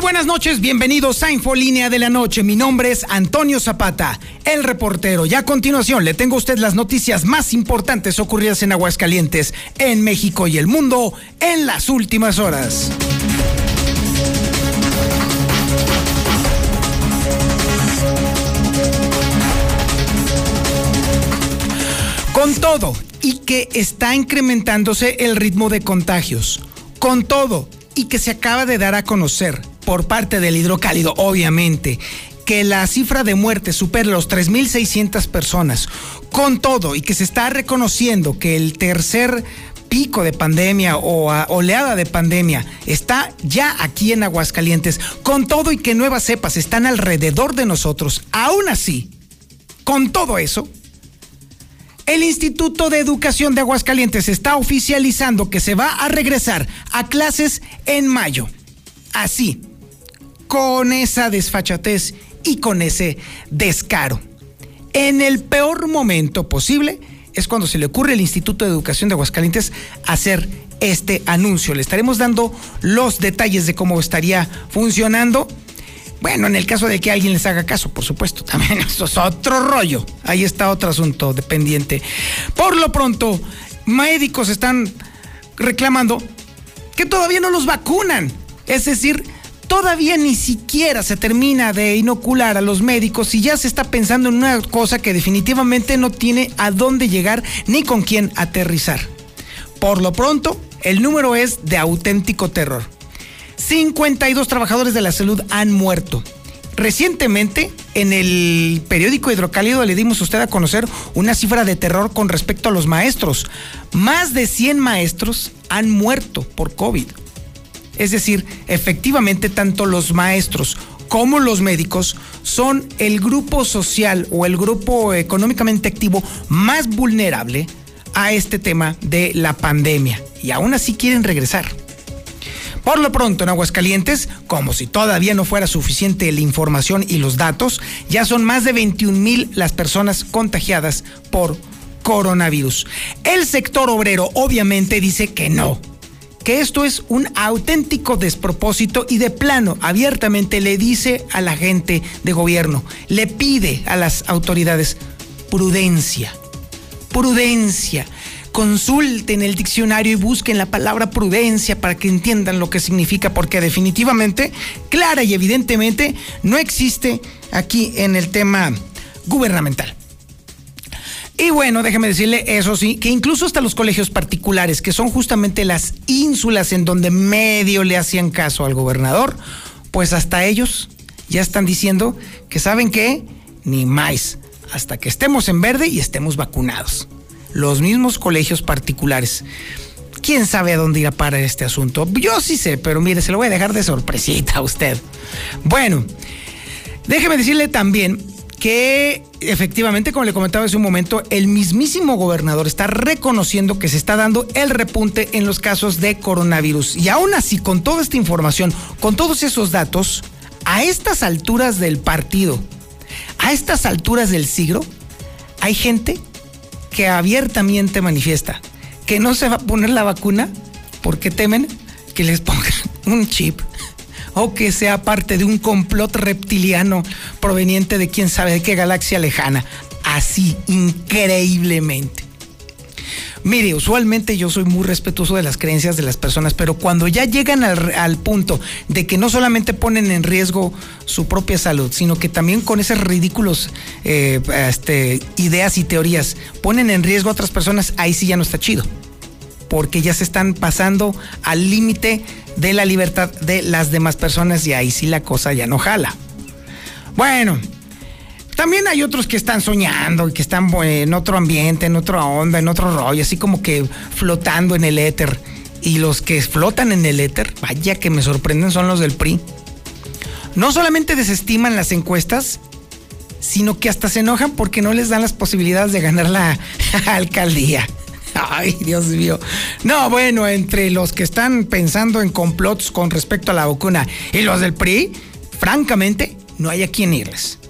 Buenas noches, bienvenidos a Infolínea de la Noche. Mi nombre es Antonio Zapata, el reportero. Y a continuación le tengo a usted las noticias más importantes ocurridas en Aguascalientes, en México y el mundo en las últimas horas. Con todo, y que está incrementándose el ritmo de contagios. Con todo, y que se acaba de dar a conocer por parte del hidrocálido, obviamente, que la cifra de muertes supera los 3.600 personas. Con todo, y que se está reconociendo que el tercer pico de pandemia o oleada de pandemia está ya aquí en Aguascalientes, con todo y que nuevas cepas están alrededor de nosotros, aún así, con todo eso, el Instituto de Educación de Aguascalientes está oficializando que se va a regresar a clases en mayo. Así, con esa desfachatez y con ese descaro. En el peor momento posible es cuando se le ocurre al Instituto de Educación de Aguascalientes hacer este anuncio. Le estaremos dando los detalles de cómo estaría funcionando. Bueno, en el caso de que alguien les haga caso, por supuesto, también eso es otro rollo. Ahí está otro asunto dependiente. Por lo pronto, médicos están reclamando que todavía no los vacunan. Es decir, todavía ni siquiera se termina de inocular a los médicos y ya se está pensando en una cosa que definitivamente no tiene a dónde llegar ni con quién aterrizar. Por lo pronto, el número es de auténtico terror. 52 trabajadores de la salud han muerto. Recientemente, en el periódico Hidrocálido le dimos a usted a conocer una cifra de terror con respecto a los maestros. Más de 100 maestros han muerto por COVID. Es decir, efectivamente, tanto los maestros como los médicos son el grupo social o el grupo económicamente activo más vulnerable a este tema de la pandemia. Y aún así quieren regresar. Por lo pronto, en Aguascalientes, como si todavía no fuera suficiente la información y los datos, ya son más de 21 mil las personas contagiadas por coronavirus. El sector obrero obviamente dice que no, que esto es un auténtico despropósito y de plano abiertamente le dice a la gente de gobierno, le pide a las autoridades prudencia, prudencia consulten el diccionario y busquen la palabra prudencia para que entiendan lo que significa, porque definitivamente, clara y evidentemente, no existe aquí en el tema gubernamental. Y bueno, déjeme decirle, eso sí, que incluso hasta los colegios particulares, que son justamente las ínsulas en donde medio le hacían caso al gobernador, pues hasta ellos ya están diciendo que saben que ni más, hasta que estemos en verde y estemos vacunados los mismos colegios particulares. ¿Quién sabe a dónde irá para este asunto? Yo sí sé, pero mire, se lo voy a dejar de sorpresita a usted. Bueno, déjeme decirle también que efectivamente, como le comentaba hace un momento, el mismísimo gobernador está reconociendo que se está dando el repunte en los casos de coronavirus. Y aún así, con toda esta información, con todos esos datos, a estas alturas del partido, a estas alturas del siglo, hay gente que abiertamente manifiesta que no se va a poner la vacuna porque temen que les pongan un chip o que sea parte de un complot reptiliano proveniente de quién sabe de qué galaxia lejana. Así, increíblemente. Mire, usualmente yo soy muy respetuoso de las creencias de las personas, pero cuando ya llegan al, punto de que no solamente ponen en riesgo su propia salud, sino que también con esas ridículos eh, este, ideas y teorías ponen en riesgo a otras personas, ahí sí ya no está chido. Porque ya se están pasando al límite de la libertad de las demás personas y ahí sí la cosa ya no jala. Bueno, también hay otros que están soñando y que están en otro ambiente, en otra onda, en otro rollo, así como que flotando en el éter. Y los que flotan en el éter, vaya que me sorprenden, son los del PRI. No solamente desestiman las encuestas, sino que hasta se enojan porque no les dan las posibilidades de ganar la alcaldía. Ay, Dios mío. No, bueno, entre los que están pensando en complots con respecto a la vacuna y los del PRI, francamente, no hay a quién irles.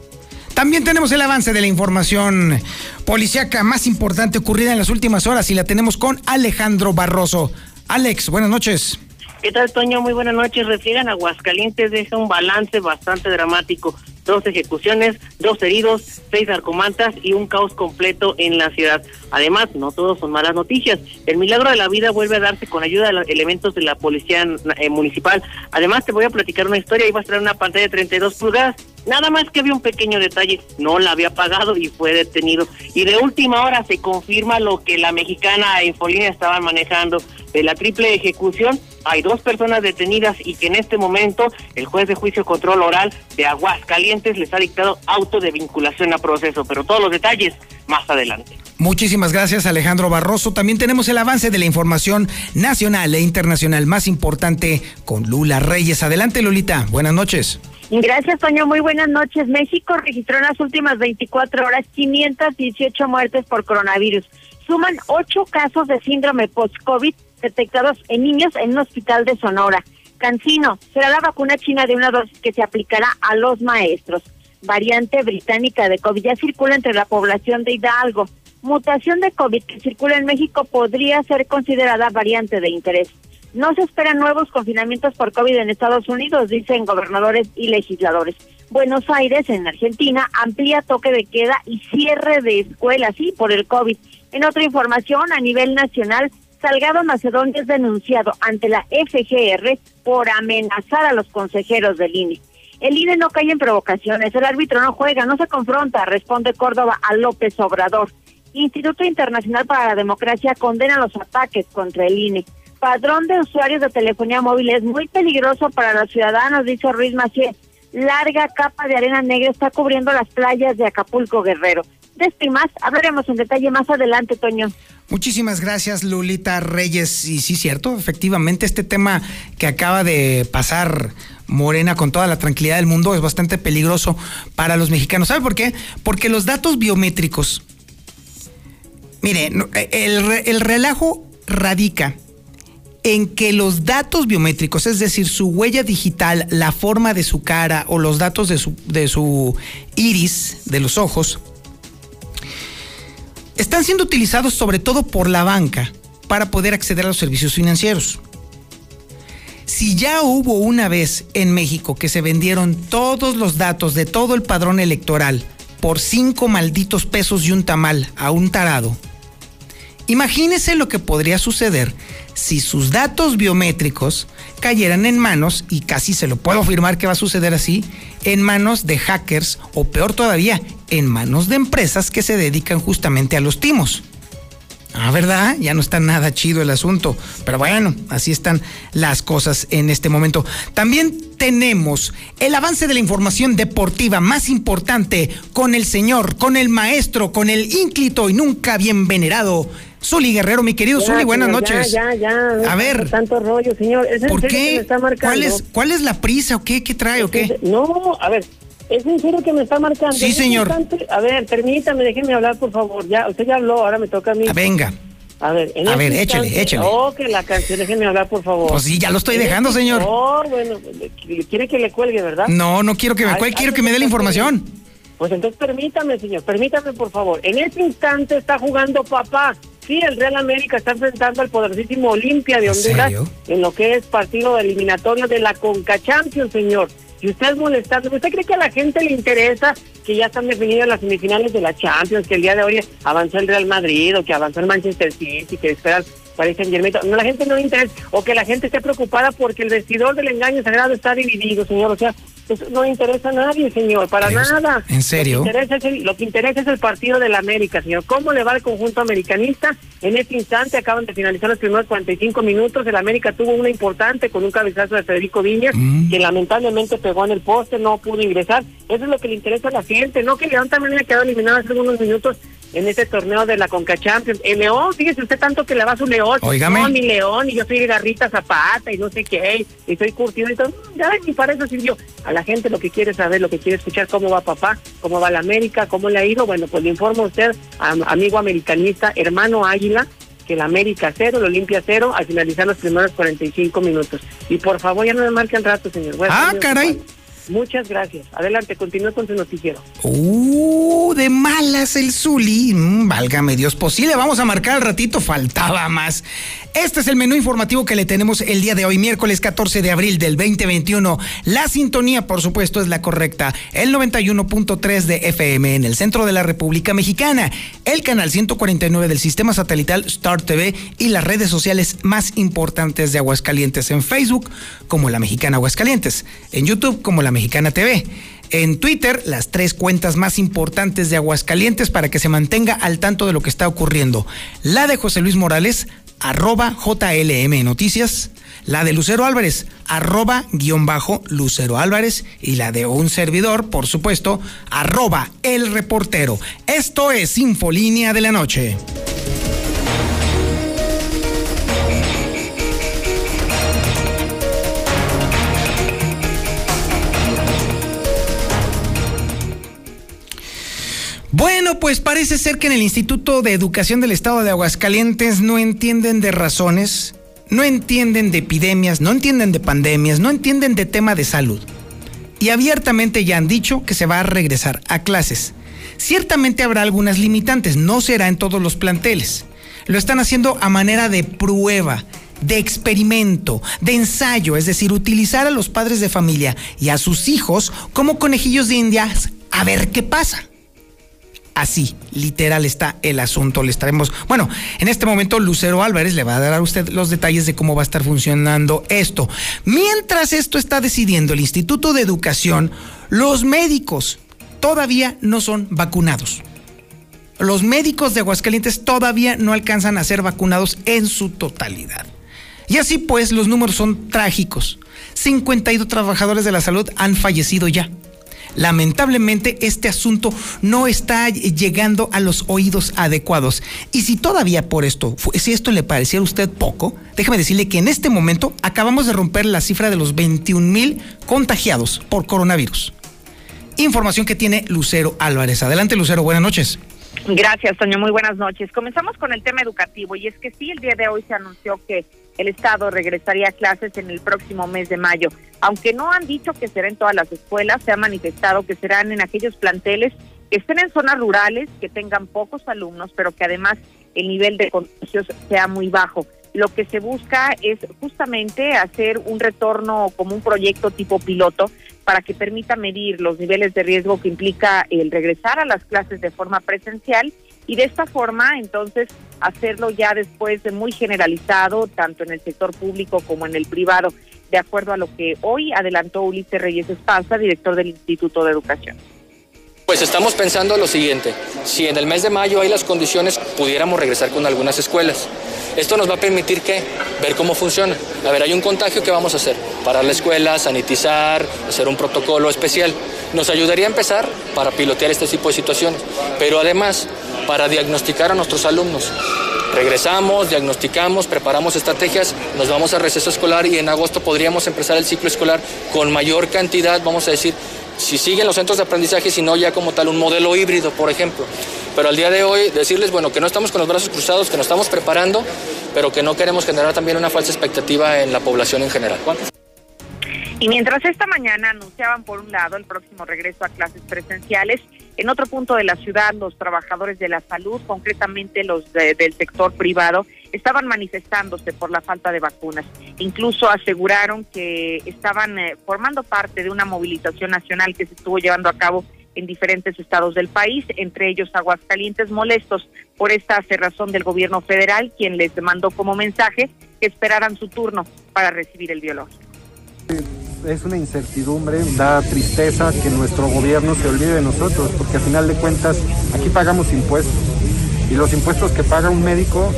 También tenemos el avance de la información policíaca más importante ocurrida en las últimas horas y la tenemos con Alejandro Barroso. Alex, buenas noches. ¿Qué tal, Toño? Muy buenas noches. Refieran Aguascalientes deja un balance bastante dramático. Dos ejecuciones, dos heridos, seis narcomantas y un caos completo en la ciudad. Además, no todos son malas noticias. El milagro de la vida vuelve a darse con ayuda de los elementos de la policía eh, municipal. Además, te voy a platicar una historia. Iba a traer una pantalla de 32 pulgadas Nada más que había un pequeño detalle, no la había pagado y fue detenido. Y de última hora se confirma lo que la mexicana Infolínea estaba manejando de la triple ejecución. Hay dos personas detenidas y que en este momento el juez de juicio control oral de Aguascalientes les ha dictado auto de vinculación a proceso, pero todos los detalles más adelante. Muchísimas gracias Alejandro Barroso. También tenemos el avance de la información nacional e internacional más importante con Lula Reyes. Adelante Lulita, buenas noches. Gracias, Toño. Muy buenas noches. México registró en las últimas 24 horas 518 muertes por coronavirus. Suman ocho casos de síndrome post-COVID detectados en niños en un hospital de Sonora. Cancino será la vacuna china de una dosis que se aplicará a los maestros. Variante británica de COVID ya circula entre la población de Hidalgo. Mutación de COVID que circula en México podría ser considerada variante de interés. No se esperan nuevos confinamientos por COVID en Estados Unidos, dicen gobernadores y legisladores. Buenos Aires, en Argentina, amplía toque de queda y cierre de escuelas, sí, por el COVID. En otra información, a nivel nacional, Salgado Macedonio es denunciado ante la FGR por amenazar a los consejeros del INE. El INE no cae en provocaciones, el árbitro no juega, no se confronta, responde Córdoba a López Obrador. Instituto Internacional para la Democracia condena los ataques contra el INE padrón de usuarios de telefonía móvil es muy peligroso para los ciudadanos, dice Ruiz Macié. Larga capa de arena negra está cubriendo las playas de Acapulco Guerrero. De esto más hablaremos en detalle más adelante, Toño. Muchísimas gracias, Lulita Reyes. Y sí, cierto, efectivamente, este tema que acaba de pasar Morena con toda la tranquilidad del mundo es bastante peligroso para los mexicanos. ¿Sabe por qué? Porque los datos biométricos. Mire, el, el relajo radica en que los datos biométricos, es decir, su huella digital, la forma de su cara o los datos de su, de su iris, de los ojos, están siendo utilizados sobre todo por la banca para poder acceder a los servicios financieros. Si ya hubo una vez en México que se vendieron todos los datos de todo el padrón electoral por cinco malditos pesos y un tamal a un tarado, imagínese lo que podría suceder si sus datos biométricos cayeran en manos, y casi se lo puedo afirmar que va a suceder así, en manos de hackers o peor todavía, en manos de empresas que se dedican justamente a los timos. Ah, ¿verdad? Ya no está nada chido el asunto. Pero bueno, así están las cosas en este momento. También tenemos el avance de la información deportiva más importante con el señor, con el maestro, con el ínclito y nunca bien venerado Zuli Guerrero, mi querido Zuli, buenas noches. Ya, ya, ya. A ver. Tanto rollo, señor. ¿Por qué? ¿Cuál es, ¿Cuál es la prisa o qué? ¿Qué trae o qué? No, a ver, ¿Es en serio que me está marcando? Sí, señor. A ver, permítame, déjeme hablar, por favor. Ya, usted ya habló, ahora me toca a mí. Ah, venga. A ver, en a ver, échale, échale. Oh, que la canción, déjeme hablar, por favor. Pues sí, ya lo estoy dejando, señor. Oh, bueno, quiere que le cuelgue, ¿verdad? No, no quiero que me cuelgue, quiero que me dé la información. Pues entonces permítame, señor, permítame, por favor. En este instante está jugando papá. Sí, el Real América está enfrentando al poderosísimo Olimpia de Honduras en lo que es partido eliminatorio de la Conca Champions, señor. Si usted es molestando, ¿usted cree que a la gente le interesa que ya están definidas las semifinales de la Champions, que el día de hoy avanzó el Real Madrid o que avanzó el Manchester City, que esperan parece No, la gente no le interesa, o que la gente esté preocupada porque el vestidor del engaño sagrado está dividido, señor. O sea, eso no interesa a nadie, señor, para nada. ¿En serio? Lo que, interesa es el, lo que interesa es el partido de la América, señor. ¿Cómo le va al conjunto americanista? En este instante acaban de finalizar los primeros 45 minutos. El América tuvo una importante con un cabezazo de Federico Viñas, mm. que lamentablemente pegó en el poste, no pudo ingresar. Eso es lo que le interesa a la gente, no que León también haya quedado eliminado hace unos minutos en este torneo de la Conca Champions. El León, fíjese usted tanto que le va a su León. Óigame. No, mi León, y yo soy Garrita Zapata, y no sé qué, y soy curtido y todo. Ya, ni para eso sirvió. A la gente lo que quiere saber, lo que quiere escuchar, cómo va papá, cómo va la América, cómo le ha ido. Bueno, pues le informo a usted, amigo americanista, hermano Águila, que la América cero, el Olimpia cero, al finalizar los primeros 45 minutos. Y por favor, ya no me marquen rato, señor. ah, caray. Muchas gracias. Adelante, continúe con su noticiero. Uh, de malas el Zuli. Mm, válgame Dios, posible. Vamos a marcar al ratito, faltaba más. Este es el menú informativo que le tenemos el día de hoy, miércoles 14 de abril del 2021. La sintonía, por supuesto, es la correcta. El 91.3 de FM en el centro de la República Mexicana. El canal 149 del sistema satelital Star TV y las redes sociales más importantes de Aguascalientes en Facebook, como la mexicana Aguascalientes. En YouTube, como la Mexicana TV. En Twitter, las tres cuentas más importantes de Aguascalientes para que se mantenga al tanto de lo que está ocurriendo. La de José Luis Morales, arroba JLM Noticias. La de Lucero Álvarez, arroba guion bajo Lucero Álvarez. Y la de un servidor, por supuesto, arroba el reportero. Esto es Infolínea de la Noche. Pues parece ser que en el Instituto de Educación del Estado de Aguascalientes no entienden de razones, no entienden de epidemias, no entienden de pandemias, no entienden de tema de salud. Y abiertamente ya han dicho que se va a regresar a clases. Ciertamente habrá algunas limitantes, no será en todos los planteles. Lo están haciendo a manera de prueba, de experimento, de ensayo, es decir, utilizar a los padres de familia y a sus hijos como conejillos de indias a ver qué pasa. Así, literal está el asunto. Le estaremos, bueno, en este momento Lucero Álvarez le va a dar a usted los detalles de cómo va a estar funcionando esto. Mientras esto está decidiendo el Instituto de Educación, los médicos todavía no son vacunados. Los médicos de Aguascalientes todavía no alcanzan a ser vacunados en su totalidad. Y así pues, los números son trágicos. 52 trabajadores de la salud han fallecido ya. Lamentablemente este asunto no está llegando a los oídos adecuados. Y si todavía por esto, si esto le pareciera a usted poco, déjeme decirle que en este momento acabamos de romper la cifra de los 21 mil contagiados por coronavirus. Información que tiene Lucero Álvarez. Adelante Lucero, buenas noches. Gracias, Toño. Muy buenas noches. Comenzamos con el tema educativo y es que sí, el día de hoy se anunció que el Estado regresaría a clases en el próximo mes de mayo. Aunque no han dicho que será en todas las escuelas, se ha manifestado que serán en aquellos planteles que estén en zonas rurales, que tengan pocos alumnos, pero que además el nivel de contagios sea muy bajo. Lo que se busca es justamente hacer un retorno como un proyecto tipo piloto para que permita medir los niveles de riesgo que implica el regresar a las clases de forma presencial y de esta forma entonces hacerlo ya después de muy generalizado tanto en el sector público como en el privado, de acuerdo a lo que hoy adelantó Ulises Reyes Espanza, director del Instituto de Educación. Pues estamos pensando lo siguiente, si en el mes de mayo hay las condiciones, pudiéramos regresar con algunas escuelas. Esto nos va a permitir que ver cómo funciona. A ver, hay un contagio que vamos a hacer, parar la escuela, sanitizar, hacer un protocolo especial. Nos ayudaría a empezar para pilotear este tipo de situaciones, pero además para diagnosticar a nuestros alumnos. Regresamos, diagnosticamos, preparamos estrategias, nos vamos a receso escolar y en agosto podríamos empezar el ciclo escolar con mayor cantidad, vamos a decir, si siguen los centros de aprendizaje, si no ya como tal un modelo híbrido, por ejemplo. Pero al día de hoy decirles, bueno, que no estamos con los brazos cruzados, que nos estamos preparando, pero que no queremos generar también una falsa expectativa en la población en general. Y mientras esta mañana anunciaban por un lado el próximo regreso a clases presenciales, En otro punto de la ciudad, los trabajadores de la salud, concretamente los del sector privado, estaban manifestándose por la falta de vacunas. Incluso aseguraron que estaban eh, formando parte de una movilización nacional que se estuvo llevando a cabo en diferentes estados del país, entre ellos Aguascalientes, molestos por esta cerrazón del gobierno federal, quien les mandó como mensaje que esperaran su turno para recibir el biológico. Es una incertidumbre, da tristeza que nuestro gobierno se olvide de nosotros, porque al final de cuentas aquí pagamos impuestos y los impuestos que paga un médico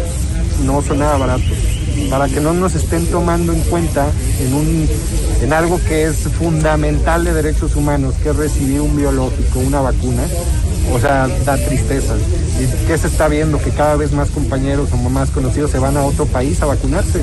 no son nada baratos. Para que no nos estén tomando en cuenta en, un, en algo que es fundamental de derechos humanos, que es recibir un biológico, una vacuna, o sea, da tristeza. ¿Y qué se está viendo? Que cada vez más compañeros o más conocidos se van a otro país a vacunarse.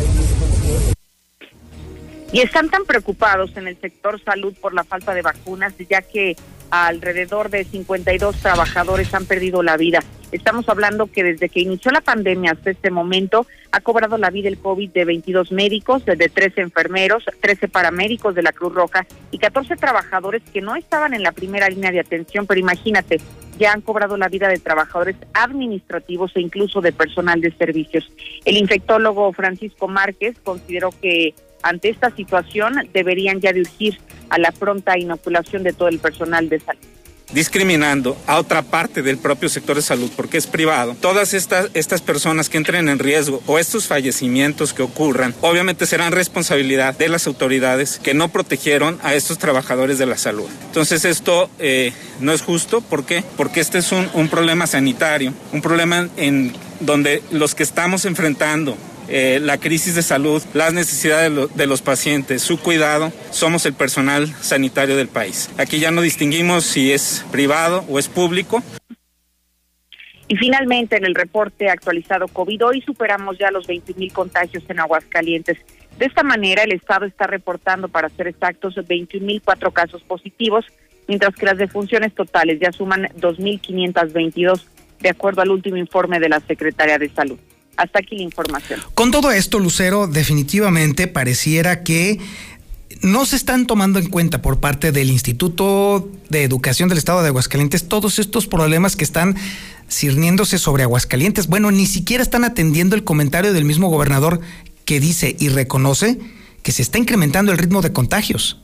Y están tan preocupados en el sector salud por la falta de vacunas, ya que alrededor de 52 trabajadores han perdido la vida. Estamos hablando que desde que inició la pandemia hasta este momento ha cobrado la vida el COVID de 22 médicos, de 13 enfermeros, 13 paramédicos de la Cruz Roja y 14 trabajadores que no estaban en la primera línea de atención, pero imagínate, ya han cobrado la vida de trabajadores administrativos e incluso de personal de servicios. El infectólogo Francisco Márquez consideró que ante esta situación deberían ya dirigir a la pronta inoculación de todo el personal de salud discriminando a otra parte del propio sector de salud porque es privado. Todas estas, estas personas que entren en riesgo o estos fallecimientos que ocurran, obviamente serán responsabilidad de las autoridades que no protegieron a estos trabajadores de la salud. Entonces esto eh, no es justo. ¿Por qué? Porque este es un, un problema sanitario, un problema en donde los que estamos enfrentando eh, la crisis de salud, las necesidades de, los pacientes, su cuidado, somos el personal sanitario del país. Aquí ya no distinguimos si es privado o es público. Y finalmente, en el reporte actualizado COVID, hoy superamos ya los 20 mil contagios en Aguascalientes. De esta manera, el Estado está reportando, para ser exactos, 21 mil cuatro casos positivos, mientras que las defunciones totales ya suman 2.522, de acuerdo al último informe de la Secretaría de Salud. Hasta aquí la información. Con todo esto, Lucero, definitivamente pareciera que no se están tomando en cuenta por parte del Instituto de Educación del Estado de Aguascalientes todos estos problemas que están cirniéndose sobre Aguascalientes. Bueno, ni siquiera están atendiendo el comentario del mismo gobernador que dice y reconoce que se está incrementando el ritmo de contagios.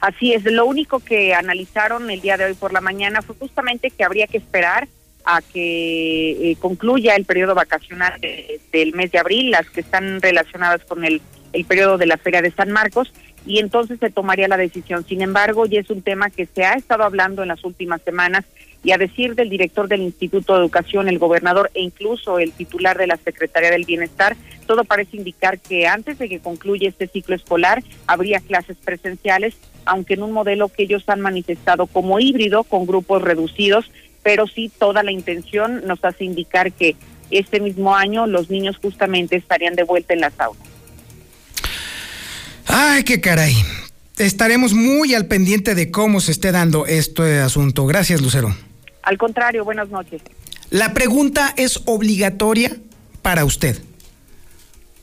Así es, lo único que analizaron el día de hoy por la mañana fue justamente que habría que esperar a que eh, concluya el periodo vacacional del mes de abril, las que están relacionadas con el, el periodo de la Feria de San Marcos, y entonces se tomaría la decisión. Sin embargo, ya es un tema que se ha estado hablando en las últimas semanas y a decir del director del Instituto de Educación, el gobernador e incluso el titular de la Secretaría del Bienestar, todo parece indicar que antes de que concluya este ciclo escolar habría clases presenciales, aunque en un modelo que ellos han manifestado como híbrido con grupos reducidos pero sí toda la intención nos hace indicar que este mismo año los niños justamente estarían de vuelta en las aulas. Ay, qué caray. Estaremos muy al pendiente de cómo se esté dando este asunto. Gracias, Lucero. Al contrario, buenas noches. La pregunta es obligatoria para usted.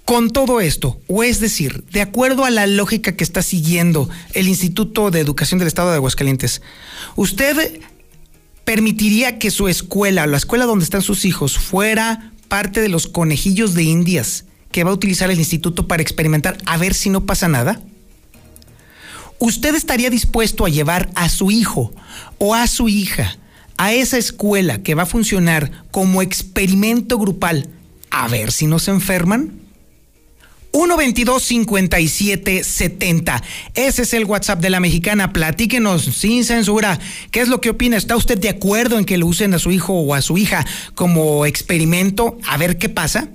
Con todo esto, o es decir, de acuerdo a la lógica que está siguiendo el Instituto de Educación del Estado de Aguascalientes, ¿usted permitiría que su escuela, la escuela donde están sus hijos, fuera parte de los conejillos de indias que va a utilizar el instituto para experimentar a ver si no pasa nada? ¿Usted estaría dispuesto a llevar a su hijo o a su hija a esa escuela que va a funcionar como experimento grupal a ver si no se enferman? 122-5770. Ese es el WhatsApp de la mexicana. Platíquenos sin censura. ¿Qué es lo que opina? ¿Está usted de acuerdo en que lo usen a su hijo o a su hija como experimento? A ver qué pasa.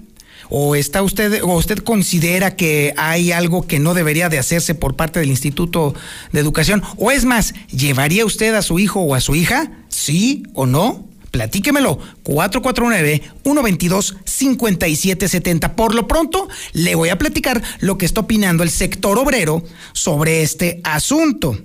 ¿O está usted, o usted considera que hay algo que no debería de hacerse por parte del Instituto de Educación? O es más, ¿llevaría usted a su hijo o a su hija? ¿Sí o no? Platíquemelo, 449-122-5770. Por lo pronto, le voy a platicar lo que está opinando el sector obrero sobre este asunto.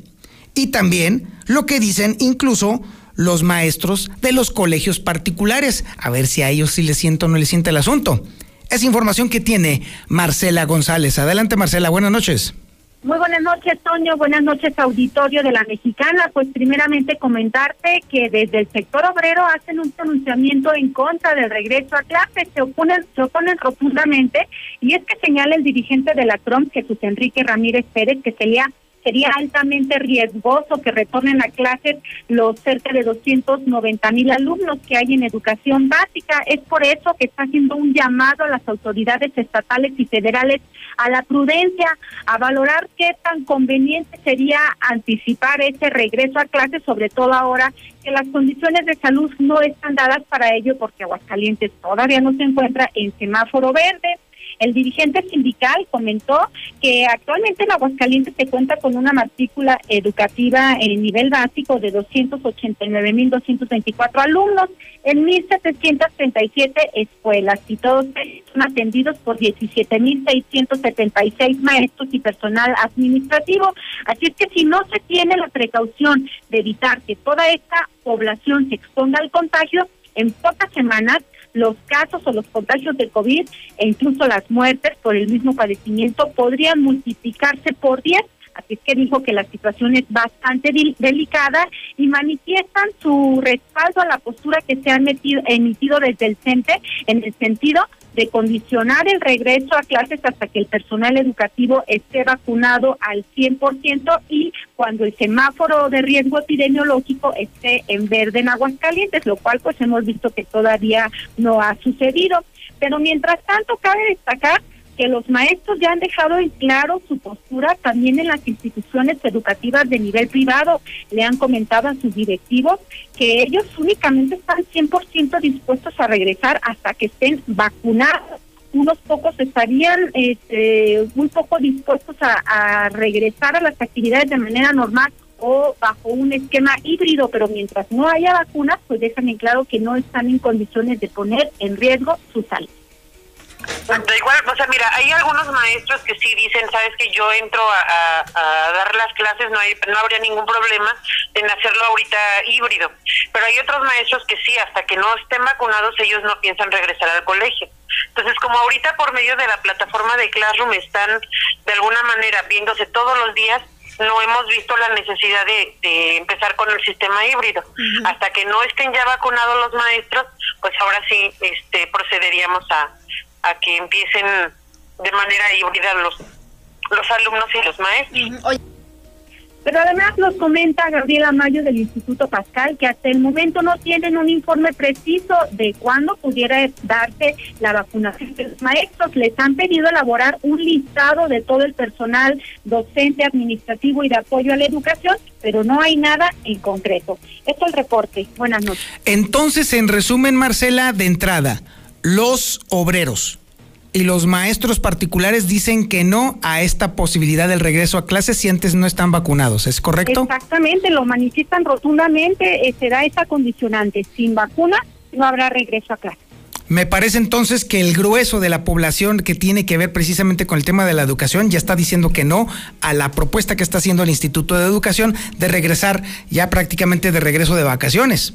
Y también lo que dicen incluso los maestros de los colegios particulares. A ver si a ellos sí les siento o no les siente el asunto. Es información que tiene Marcela González. Adelante, Marcela, buenas noches. Muy buenas noches, Toño. Buenas noches, auditorio de la Mexicana. Pues primeramente comentarte que desde el sector obrero hacen un pronunciamiento en contra del regreso a clases. Se oponen, se oponen rotundamente y es que señala el dirigente de la Trump, Jesús Enrique Ramírez Pérez, que sería sería altamente riesgoso que retornen a clases los cerca de 290 mil alumnos que hay en educación básica. Es por eso que está haciendo un llamado a las autoridades estatales y federales a la prudencia, a valorar qué tan conveniente sería anticipar ese regreso a clases, sobre todo ahora que las condiciones de salud no están dadas para ello porque Aguascalientes todavía no se encuentra en semáforo verde. El dirigente sindical comentó que actualmente en Aguascalientes se cuenta con una matrícula educativa en nivel básico de 289.224 alumnos en 1.737 escuelas y todos son atendidos por 17.676 maestros y personal administrativo. Así es que si no se tiene la precaución de evitar que toda esta población se exponga al contagio, en pocas semanas los casos o los contagios de COVID e incluso las muertes por el mismo padecimiento podrían multiplicarse por 10. Así es que dijo que la situación es bastante delicada y manifiestan su respaldo a la postura que se ha emitido desde el CENTE en el sentido de condicionar el regreso a clases hasta que el personal educativo esté vacunado al 100% y cuando el semáforo de riesgo epidemiológico esté en verde en Aguascalientes, lo cual pues hemos visto que todavía no ha sucedido. Pero mientras tanto, cabe destacar que los maestros ya han dejado en claro su postura también en las instituciones educativas de nivel privado. Le han comentado a sus directivos que ellos únicamente están 100% dispuestos a regresar hasta que estén vacunados. Unos pocos estarían este, muy poco dispuestos a, a regresar a las actividades de manera normal o bajo un esquema híbrido, pero mientras no haya vacunas, pues dejan en claro que no están en condiciones de poner en riesgo su salud. Da igual, o sea, mira, hay algunos maestros que sí dicen, sabes que yo entro a, dar las clases, no, hay, no habría ningún problema en hacerlo ahorita híbrido. Pero hay otros maestros que sí, hasta que no estén vacunados, ellos no piensan regresar al colegio. Entonces, como ahorita por medio de la plataforma de Classroom están de alguna manera viéndose todos los días, no hemos visto la necesidad de, empezar con el sistema híbrido. Hasta que no estén ya vacunados los maestros, pues ahora sí este, procederíamos a, a que empiecen de manera híbrida los, los alumnos y los maestros. Pero además nos comenta Gabriela Mayo del Instituto Pascal que hasta el momento no tienen un informe preciso de cuándo pudiera darse la vacunación los maestros. Les han pedido elaborar un listado de todo el personal docente, administrativo y de apoyo a la educación, pero no hay nada en concreto. Esto es el reporte. Buenas noches. Entonces, en resumen, Marcela, de entrada, los obreros y los maestros particulares dicen que no a esta posibilidad del regreso a clases si antes no están vacunados, ¿es correcto? Exactamente, lo manifiestan rotundamente, eh, será esa condicionante, sin vacuna no habrá regreso a clases. Me parece entonces que el grueso de la población que tiene que ver precisamente con el tema de la educación ya está diciendo que no a la propuesta que está haciendo el Instituto de Educación de regresar ya prácticamente de regreso de vacaciones.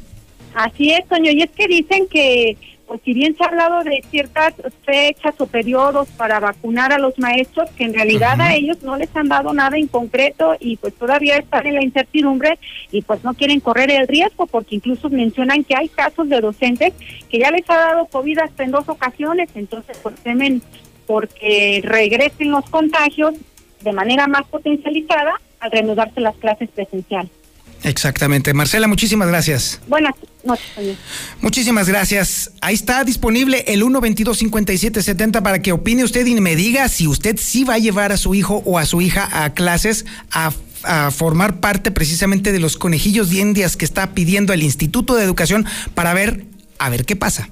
Así es, Toño, y es que dicen que pues si bien se ha hablado de ciertas fechas o periodos para vacunar a los maestros, que en realidad a ellos no les han dado nada en concreto y pues todavía están en la incertidumbre y pues no quieren correr el riesgo porque incluso mencionan que hay casos de docentes que ya les ha dado COVID hasta en dos ocasiones, entonces pues temen porque regresen los contagios de manera más potencializada al reanudarse las clases presenciales. Exactamente. Marcela, muchísimas gracias. Buenas noches. Muchísimas gracias. Ahí está disponible el 122-5770 para que opine usted y me diga si usted sí va a llevar a su hijo o a su hija a clases a a formar parte precisamente de los conejillos de indias que está pidiendo el Instituto de Educación para ver a ver qué pasa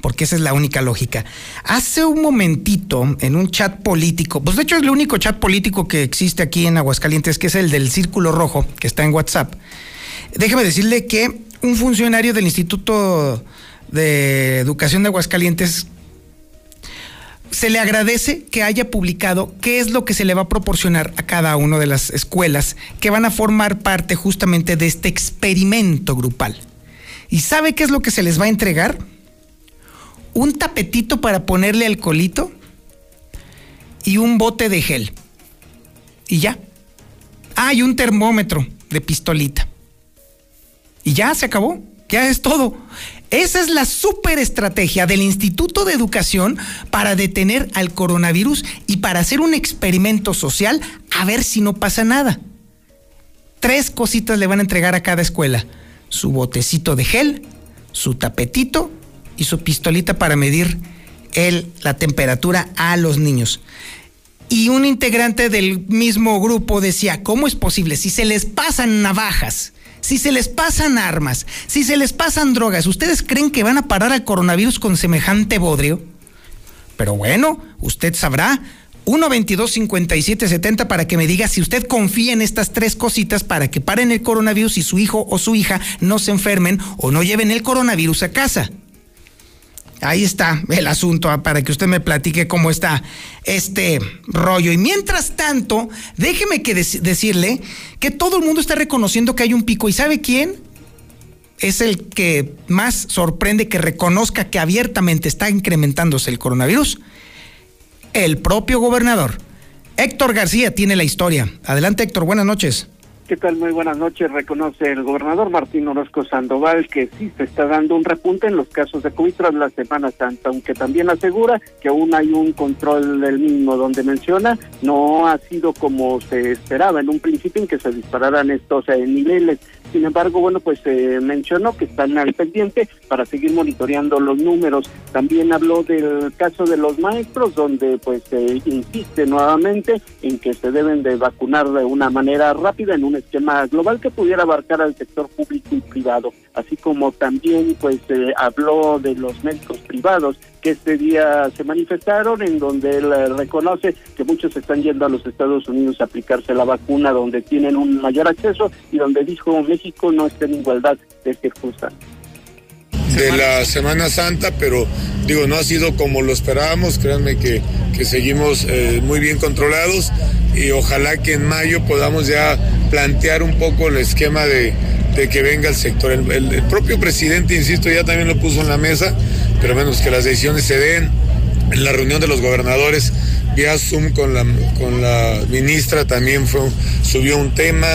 porque esa es la única lógica. Hace un momentito, en un chat político, pues de hecho es el único chat político que existe aquí en Aguascalientes, que es el del Círculo Rojo, que está en WhatsApp. Déjeme decirle que un funcionario del Instituto de Educación de Aguascalientes se le agradece que haya publicado qué es lo que se le va a proporcionar a cada una de las escuelas que van a formar parte justamente de este experimento grupal. ¿Y sabe qué es lo que se les va a entregar? Un tapetito para ponerle alcoholito y un bote de gel. Y ya. Hay un termómetro de pistolita. Y ya se acabó. Ya es todo. Esa es la super estrategia del Instituto de Educación para detener al coronavirus y para hacer un experimento social a ver si no pasa nada. Tres cositas le van a entregar a cada escuela. Su botecito de gel, su tapetito y su pistolita para medir el, la temperatura a los niños. Y un integrante del mismo grupo decía, ¿cómo es posible? Si se les pasan navajas, si se les pasan armas, si se les pasan drogas, ¿ustedes creen que van a parar al coronavirus con semejante bodrio? Pero bueno, usted sabrá. 1 22 57 70 para que me diga si usted confía en estas tres cositas para que paren el coronavirus y su hijo o su hija no se enfermen o no lleven el coronavirus a casa. Ahí está el asunto ah, para que usted me platique cómo está este rollo. Y mientras tanto, déjeme que decirle que todo el mundo está reconociendo que hay un pico. ¿Y sabe quién? Es el que más sorprende que reconozca que abiertamente está incrementándose el coronavirus. El propio gobernador. Héctor García tiene la historia. Adelante Héctor, buenas noches. ¿Qué tal? Muy buenas noches. Reconoce el gobernador Martín Orozco Sandoval que sí se está dando un repunte en los casos de COVID tras la Semana Santa, aunque también asegura que aún hay un control del mismo, donde menciona no ha sido como se esperaba en un principio en que se dispararan estos eh, niveles. Sin embargo, bueno, pues se mencionó que están al pendiente para seguir monitoreando los números. También habló del caso de los maestros, donde pues se insiste nuevamente en que se deben de vacunar de una manera rápida en un esquema global que pudiera abarcar al sector público y privado, así como también pues eh, habló de los médicos privados que este día se manifestaron, en donde él eh, reconoce que muchos están yendo a los Estados Unidos a aplicarse la vacuna, donde tienen un mayor acceso y donde dijo México no está en igualdad de circunstancias de la Semana Santa, pero digo, no ha sido como lo esperábamos, créanme que, que seguimos eh, muy bien controlados y ojalá que en mayo podamos ya plantear un poco el esquema de, que venga el sector. El, propio presidente, insisto, ya también lo puso en la mesa, pero menos que las decisiones se den. En la reunión de los gobernadores vía Zoom con la, con la ministra también fue, subió un tema,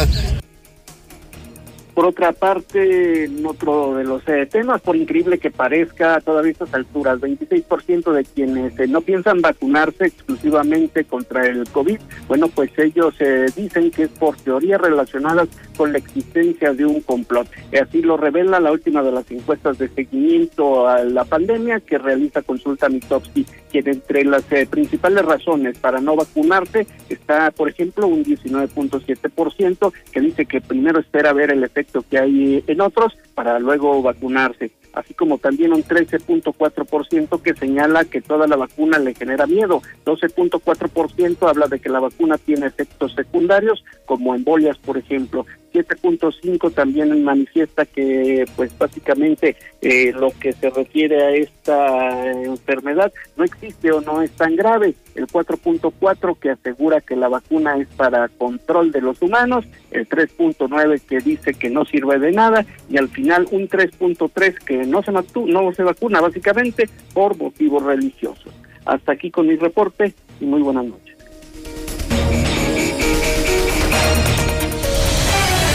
por otra parte, en otro de los eh, temas, por increíble que parezca, a todas estas alturas, 26% de quienes eh, no piensan vacunarse exclusivamente contra el COVID, bueno, pues ellos eh, dicen que es por teorías relacionadas con la existencia de un complot. Así lo revela la última de las encuestas de seguimiento a la pandemia que realiza Consulta Mitofsky, quien entre las principales razones para no vacunarse está, por ejemplo, un 19.7% que dice que primero espera ver el efecto que hay en otros para luego vacunarse, así como también un 13.4% que señala que toda la vacuna le genera miedo, 12.4% habla de que la vacuna tiene efectos secundarios como embolias, por ejemplo, 7.5 también manifiesta que pues básicamente eh, lo que se refiere a esta enfermedad no existe o no es tan grave. El 4.4 que asegura que la vacuna es para control de los humanos, el 3.9 que dice que no sirve de nada y al final un 3.3 que no se, no se vacuna básicamente por motivos religiosos. Hasta aquí con mi reporte y muy buenas noches.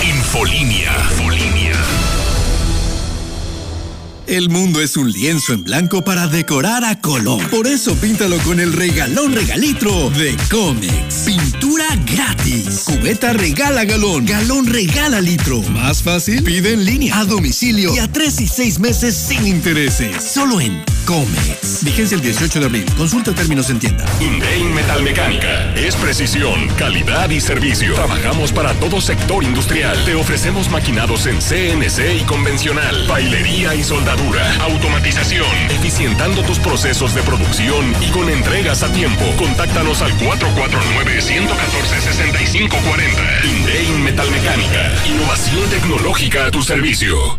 Infolinia. El mundo es un lienzo en blanco para decorar a color. Por eso píntalo con el regalón regalitro de Comex. Pintura gratis. Cubeta regala galón. Galón regala litro. Más fácil, pide en línea, a domicilio y a tres y seis meses sin intereses. Solo en Comex. Vigencia el 18 de abril. Consulta términos en tienda. Indein Metalmecánica. Es precisión, calidad y servicio. Trabajamos para todo sector industrial. Te ofrecemos maquinados en CNC y convencional. Bailería y soldado automatización, eficientando tus procesos de producción y con entregas a tiempo. Contáctanos al 449-114-6540. Indein Metalmecánica. Innovación tecnológica a tu servicio.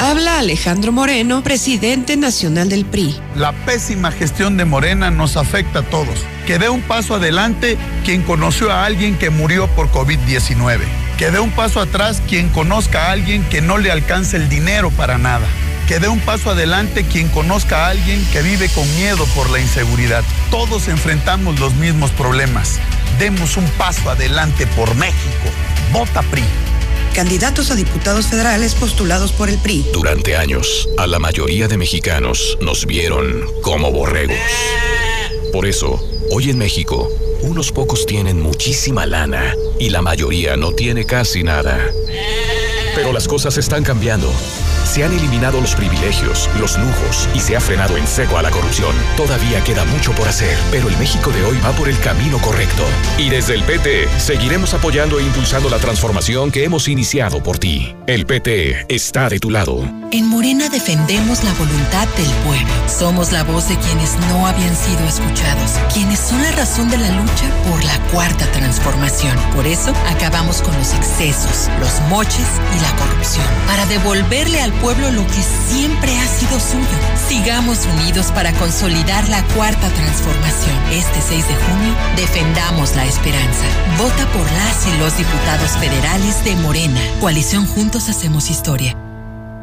Habla Alejandro Moreno, presidente nacional del PRI. La pésima gestión de Morena nos afecta a todos. Que dé un paso adelante quien conoció a alguien que murió por COVID-19. Que dé un paso atrás quien conozca a alguien que no le alcance el dinero para nada. Que dé un paso adelante quien conozca a alguien que vive con miedo por la inseguridad. Todos enfrentamos los mismos problemas. Demos un paso adelante por México. Vota PRI candidatos a diputados federales postulados por el PRI. Durante años, a la mayoría de mexicanos nos vieron como borregos. Por eso, hoy en México, unos pocos tienen muchísima lana y la mayoría no tiene casi nada. Pero las cosas están cambiando. Se han eliminado los privilegios, los lujos y se ha frenado en seco a la corrupción. Todavía queda mucho por hacer, pero el México de hoy va por el camino correcto. Y desde el PT seguiremos apoyando e impulsando la transformación que hemos iniciado por ti. El PT está de tu lado. En Morena defendemos la voluntad del pueblo. Somos la voz de quienes no habían sido escuchados, quienes son la razón de la lucha por la cuarta transformación. Por eso acabamos con los excesos, los moches y la corrupción, para devolverle al pueblo lo que siempre ha sido suyo. Sigamos unidos para consolidar la cuarta transformación. Este 6 de junio, defendamos la esperanza. Vota por las y los diputados federales de Morena. Coalición Juntos Hacemos Historia.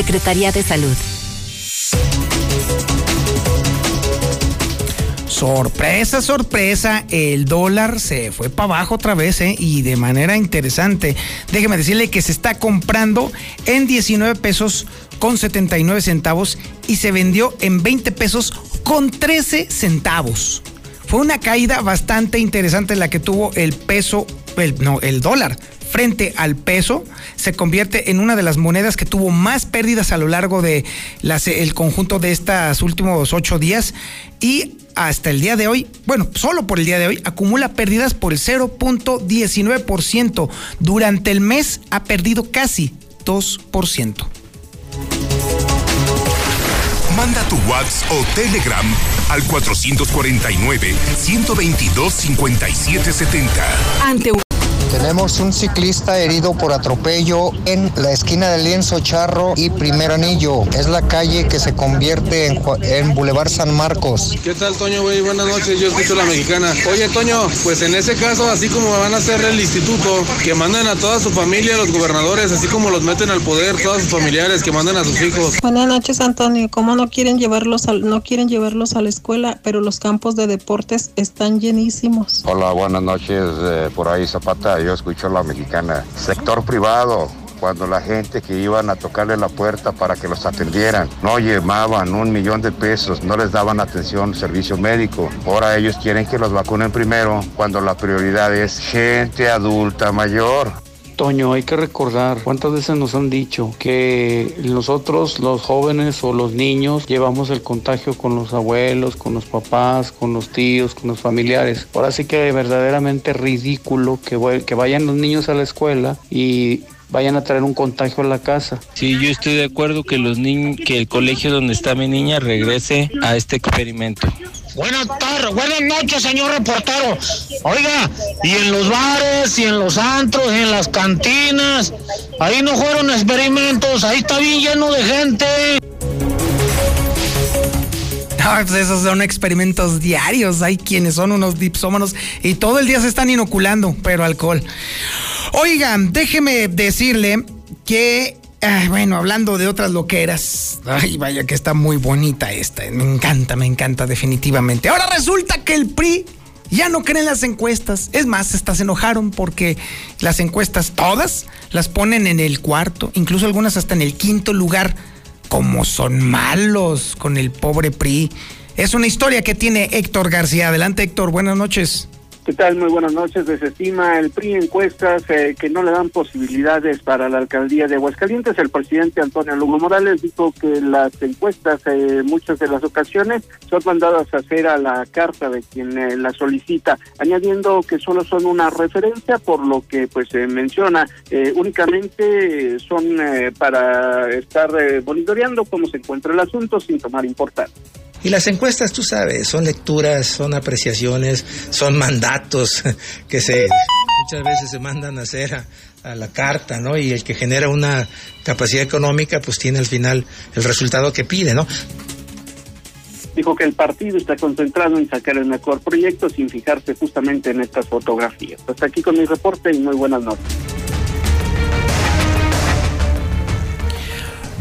Secretaría de Salud. Sorpresa, sorpresa, el dólar se fue para abajo otra vez ¿eh? y de manera interesante. Déjeme decirle que se está comprando en 19 pesos con 79 centavos y se vendió en 20 pesos con 13 centavos. Fue una caída bastante interesante la que tuvo el peso, no, el dólar frente al peso, se convierte en una de las monedas que tuvo más pérdidas a lo largo de las, el conjunto de estos últimos ocho días y hasta el día de hoy, bueno, solo por el día de hoy, acumula pérdidas por el 0.19%. Durante el mes ha perdido casi 2%. Manda tu WhatsApp o Telegram al 449 122 5770. Ante un Tenemos un ciclista herido por atropello en la esquina del Lienzo Charro y Primer Anillo. Es la calle que se convierte en, en Boulevard San Marcos. ¿Qué tal, Toño, güey? Buenas noches, yo escucho la mexicana. Oye, Toño, pues en ese caso, así como van a hacer el instituto, que manden a toda su familia, los gobernadores, así como los meten al poder, todos sus familiares, que manden a sus hijos. Buenas noches, Antonio. ¿Cómo no quieren llevarlos a, no quieren llevarlos a la escuela, pero los campos de deportes están llenísimos? Hola, buenas noches. Eh, por ahí Zapata, yo escucho la mexicana. Sector privado, cuando la gente que iban a tocarle la puerta para que los atendieran no llevaban un millón de pesos, no les daban atención, servicio médico. Ahora ellos quieren que los vacunen primero cuando la prioridad es gente adulta mayor. Toño, hay que recordar cuántas veces nos han dicho que nosotros, los jóvenes o los niños, llevamos el contagio con los abuelos, con los papás, con los tíos, con los familiares. Ahora sí que es verdaderamente ridículo que, que vayan los niños a la escuela y vayan a traer un contagio a la casa. Sí, yo estoy de acuerdo que los niños, que el colegio donde está mi niña regrese a este experimento. Buenas tardes, buenas noches, señor reportero. Oiga, y en los bares, y en los antros, y en las cantinas, ahí no fueron experimentos, ahí está bien lleno de gente. Ah, pues esos son experimentos diarios. Hay quienes son unos dipsómanos y todo el día se están inoculando, pero alcohol. Oigan, déjeme decirle que bueno, hablando de otras loqueras. Ay, vaya que está muy bonita esta. Me encanta, me encanta definitivamente. Ahora resulta que el PRI ya no cree en las encuestas. Es más, hasta se enojaron porque las encuestas todas las ponen en el cuarto, incluso algunas hasta en el quinto lugar. Como son malos con el pobre PRI. Es una historia que tiene Héctor García. Adelante, Héctor. Buenas noches. ¿Qué tal? Muy buenas noches. Desestima el PRI encuestas eh, que no le dan posibilidades para la alcaldía de Aguascalientes. El presidente Antonio Lugo Morales dijo que las encuestas, eh, muchas de las ocasiones, son mandadas a hacer a la carta de quien eh, la solicita, añadiendo que solo son una referencia, por lo que pues se menciona únicamente son para estar monitoreando cómo se encuentra el asunto sin tomar importancia. Y las encuestas, tú sabes, son lecturas, son apreciaciones, son mandatos que se muchas veces se mandan a hacer a, la carta, ¿no? Y el que genera una capacidad económica, pues tiene al final el resultado que pide, ¿no? Dijo que el partido está concentrado en sacar el mejor proyecto sin fijarse justamente en estas fotografías. Hasta aquí con mi reporte y muy buenas noches.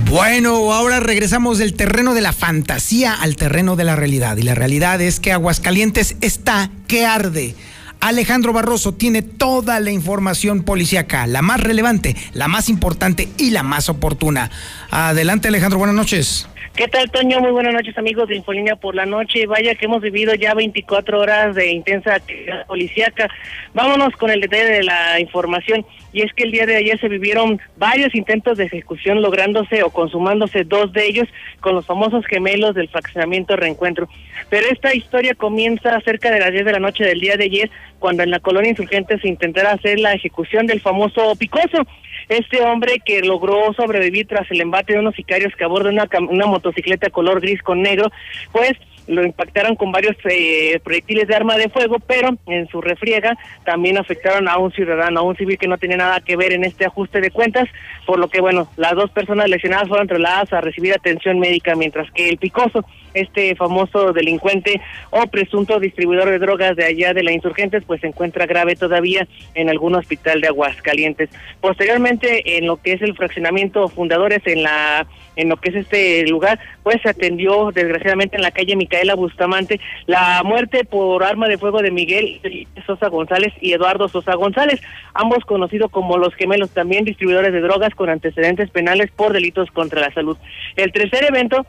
Bueno, ahora regresamos del terreno de la fantasía al terreno de la realidad. Y la realidad es que Aguascalientes está que arde. Alejandro Barroso tiene toda la información policíaca, la más relevante, la más importante y la más oportuna. Adelante Alejandro, buenas noches. ¿Qué tal, Toño? Muy buenas noches, amigos de Infolínea por la noche. Vaya que hemos vivido ya 24 horas de intensa actividad policíaca. Vámonos con el detalle de la información. Y es que el día de ayer se vivieron varios intentos de ejecución, lográndose o consumándose dos de ellos con los famosos gemelos del fraccionamiento Reencuentro. Pero esta historia comienza cerca de las 10 de la noche del día de ayer, cuando en la colonia insurgente se intentará hacer la ejecución del famoso Picoso. Este hombre que logró sobrevivir tras el embate de unos sicarios que abordan una, una motocicleta color gris con negro, pues lo impactaron con varios eh, proyectiles de arma de fuego, pero en su refriega también afectaron a un ciudadano, a un civil que no tenía nada que ver en este ajuste de cuentas, por lo que, bueno, las dos personas lesionadas fueron trasladadas a recibir atención médica, mientras que el picoso, este famoso delincuente o presunto distribuidor de drogas de allá de la Insurgentes, pues se encuentra grave todavía en algún hospital de Aguascalientes. Posteriormente, en lo que es el fraccionamiento fundadores en la en lo que es este lugar, pues se atendió desgraciadamente en la calle Micaela Bustamante la muerte por arma de fuego de Miguel Sosa González y Eduardo Sosa González, ambos conocidos como los gemelos, también distribuidores de drogas con antecedentes penales por delitos contra la salud. El tercer evento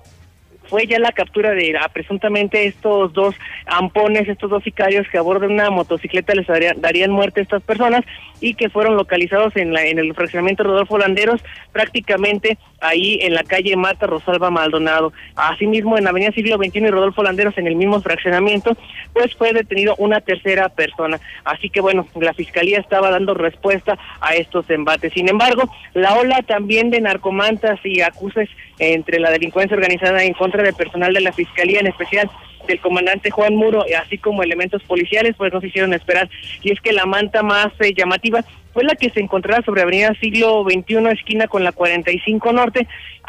fue ya la captura de a, presuntamente estos dos ampones, estos dos sicarios que a bordo de una motocicleta les darían muerte a estas personas y que fueron localizados en, la, en el fraccionamiento Rodolfo Landeros, prácticamente ahí en la calle Mata Rosalba Maldonado. Asimismo, en Avenida Siglo XXI y Rodolfo Landeros, en el mismo fraccionamiento, pues fue detenido una tercera persona. Así que bueno, la fiscalía estaba dando respuesta a estos embates. Sin embargo, la ola también de narcomantas y acuses entre la delincuencia organizada en contra del personal de la Fiscalía, en especial del comandante Juan Muro, así como elementos policiales, pues no se hicieron esperar. Y es que la manta más eh, llamativa fue la que se encontraba sobre Avenida Siglo XXI, esquina con la 45 Norte,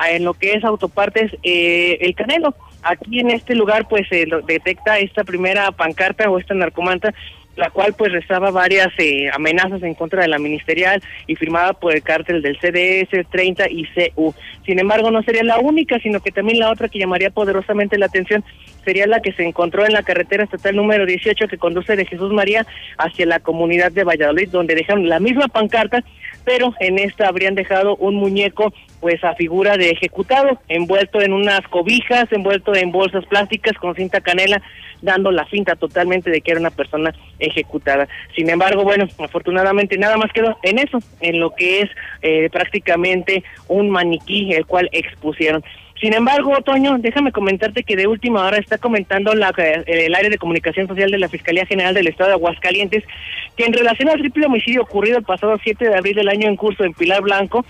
en lo que es Autopartes eh, El Canelo. Aquí en este lugar, pues se detecta esta primera pancarta o esta narcomanta la cual pues rezaba varias eh, amenazas en contra de la ministerial y firmada por el cártel del CDS 30 y CU. Sin embargo, no sería la única, sino que también la otra que llamaría poderosamente la atención sería la que se encontró en la carretera estatal número 18 que conduce de Jesús María hacia la comunidad de Valladolid, donde dejaron la misma pancarta, pero en esta habrían dejado un muñeco pues a figura de ejecutado, envuelto en unas cobijas, envuelto en bolsas plásticas con cinta canela, dando la finta totalmente de que era una persona ejecutada. Sin embargo, bueno, afortunadamente nada más quedó en eso, en lo que es eh, prácticamente un maniquí el cual expusieron. Sin embargo, Toño, déjame comentarte que de última hora está comentando la, eh, el área de comunicación social de la Fiscalía General del Estado de Aguascalientes que en relación al triple homicidio ocurrido el pasado 7 de abril del año en curso en Pilar Blanco,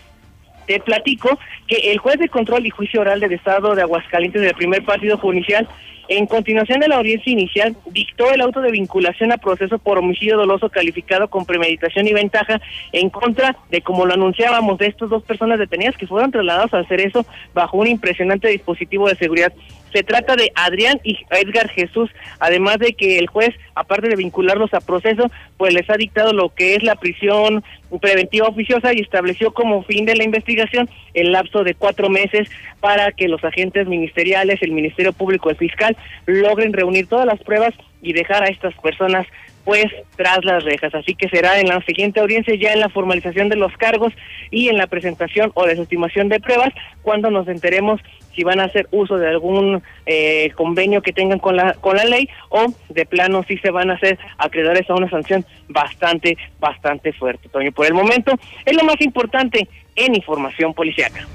te platico que el juez de control y juicio oral del Estado de Aguascalientes del primer partido judicial en continuación de la audiencia inicial, dictó el auto de vinculación a proceso por homicidio doloso calificado con premeditación y ventaja en contra de, como lo anunciábamos, de estas dos personas detenidas que fueron trasladadas a hacer eso bajo un impresionante dispositivo de seguridad. Se trata de Adrián y Edgar Jesús, además de que el juez, aparte de vincularlos a proceso, pues les ha dictado lo que es la prisión preventiva oficiosa y estableció como fin de la investigación el lapso de cuatro meses para que los agentes ministeriales, el Ministerio Público, el fiscal, logren reunir todas las pruebas y dejar a estas personas pues tras las rejas. Así que será en la siguiente audiencia ya en la formalización de los cargos y en la presentación o desestimación de pruebas cuando nos enteremos si van a hacer uso de algún eh, convenio que tengan con la con la ley o de plano si se van a hacer acreedores a una sanción bastante bastante fuerte. Toño, por el momento es lo más importante en información policiaca.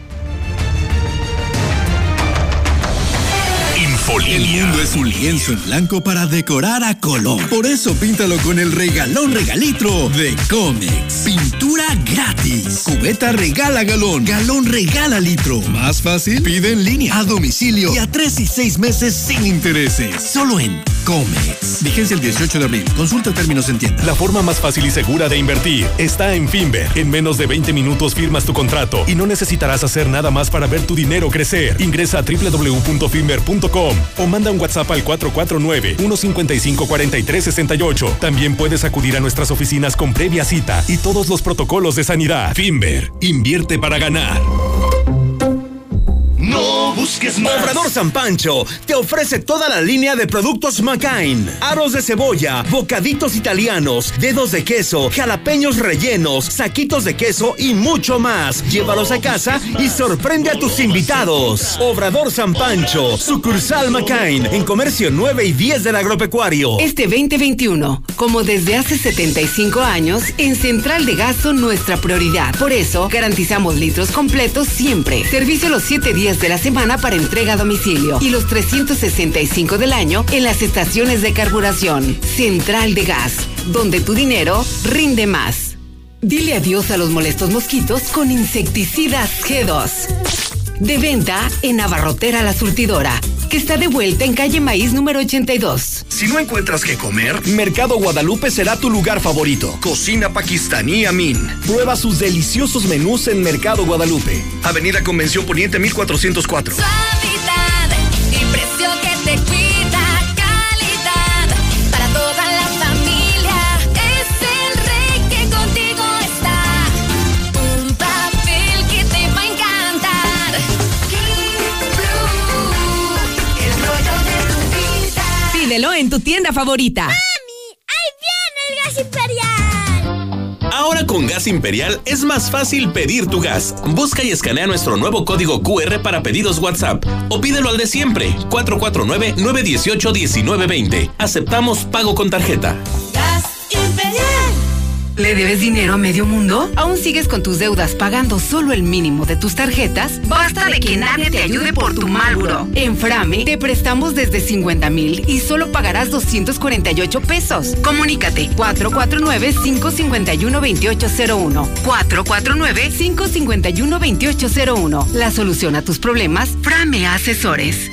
El mundo es un lienzo en blanco para decorar a color. Por eso píntalo con el regalón regalitro de Comex. Pintura gratis. Cubeta regala galón. Galón regala litro. Más fácil, pide en línea, a domicilio y a tres y seis meses sin intereses. Solo en Comex. Vigencia el 18 de abril. Consulta términos en tienda. La forma más fácil y segura de invertir está en Finver. En menos de 20 minutos firmas tu contrato y no necesitarás hacer nada más para ver tu dinero crecer. Ingresa a www.finver.com o manda un WhatsApp al 449-155-4368. También puedes acudir a nuestras oficinas con previa cita y todos los protocolos de sanidad. Finver, invierte para ganar. No busques más. Obrador San Pancho te ofrece toda la línea de productos McCain. Aros de cebolla, bocaditos italianos, dedos de queso, jalapeños rellenos, saquitos de queso y mucho más. Llévalos a casa y sorprende a tus invitados. Obrador San Pancho, sucursal McCain, en comercio 9 y 10 del agropecuario. Este 2021, como desde hace 75 años, en Central de Gas son nuestra prioridad. Por eso, garantizamos litros completos siempre. Servicio los 7 días de la semana para entrega a domicilio y los 365 del año en las estaciones de carburación. Central de Gas, donde tu dinero rinde más. Dile adiós a los molestos mosquitos con insecticidas G2. De venta en Abarrotera La Surtidora, que está de vuelta en calle Maíz número 82. Si no encuentras qué comer, Mercado Guadalupe será tu lugar favorito. Cocina pakistaní Amin. Prueba sus deliciosos menús en Mercado Guadalupe. Avenida Convención Poniente 1404. Suavidad en tu tienda favorita. ¡Ahí viene el gas imperial! Ahora con Gas Imperial es más fácil pedir tu gas. Busca y escanea nuestro nuevo código QR para pedidos WhatsApp o pídelo al de siempre, 449-918-1920. Aceptamos pago con tarjeta. ¿Le debes dinero a medio mundo? ¿Aún sigues con tus deudas pagando solo el mínimo de tus tarjetas? Basta de que nadie te ayude por tu Malburo. En Frame te prestamos desde 50 mil y solo pagarás 248 pesos. Comunícate 449-551-2801. 449-551-2801. La solución a tus problemas, Frame Asesores.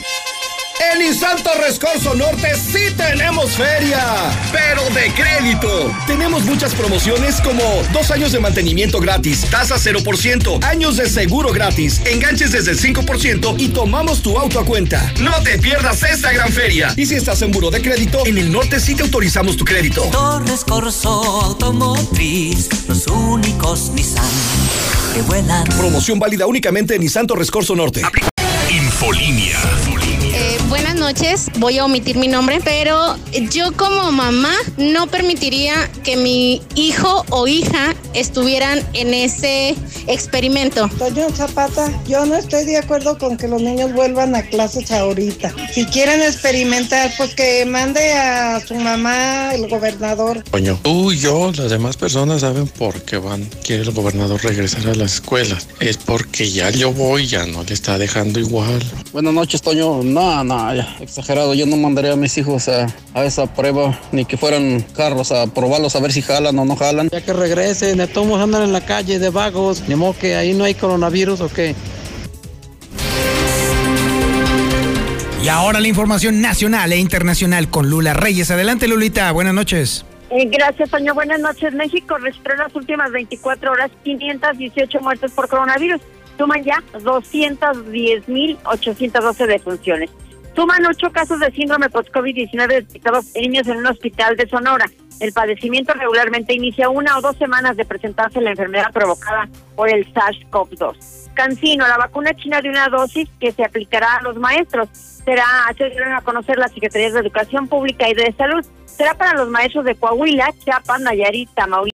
En Nissan Torres Corso Norte sí tenemos feria, pero de crédito. Tenemos muchas promociones como dos años de mantenimiento gratis, tasa 0%, años de seguro gratis, enganches desde el 5% y tomamos tu auto a cuenta. No te pierdas esta gran feria. Y si estás en buro de crédito, en el norte sí te autorizamos tu crédito. Torres Corso Automotriz, los únicos Nissan que vuelan. Promoción válida únicamente en Nissan Torres Corso Norte. Infolínea. Buenas noches, voy a omitir mi nombre, pero yo como mamá no permitiría que mi hijo o hija estuvieran en ese experimento. Toño Zapata, yo no estoy de acuerdo con que los niños vuelvan a clases ahorita. Si quieren experimentar, pues que mande a su mamá el gobernador. Coño, tú y yo, las demás personas saben por qué van, quiere el gobernador regresar a las escuelas. Es porque ya yo voy, ya no le está dejando igual. Buenas noches, Toño. No, no, ya, exagerado. Yo no mandaría a mis hijos a, a esa prueba, ni que fueran carros a probarlos a ver si jalan o no jalan. Ya que regresen, de todos modos andan en la calle de vagos. Ni modo que ahí no hay coronavirus o qué. Y ahora la información nacional e internacional con Lula Reyes. Adelante, Lulita. Buenas noches. Eh, Gracias, Toño. Buenas noches. México registró en las últimas 24 horas 518 muertes por coronavirus. Suman ya 210.812 defunciones. Suman ocho casos de síndrome post-COVID-19 detectados en niños en un hospital de Sonora. El padecimiento regularmente inicia una o dos semanas de presentarse la enfermedad provocada por el SARS-CoV-2. Cancino, la vacuna china de una dosis que se aplicará a los maestros. Será, se a conocer las Secretarías de Educación Pública y de Salud. Será para los maestros de Coahuila, Chiapas, Nayarit, Tamaulipas.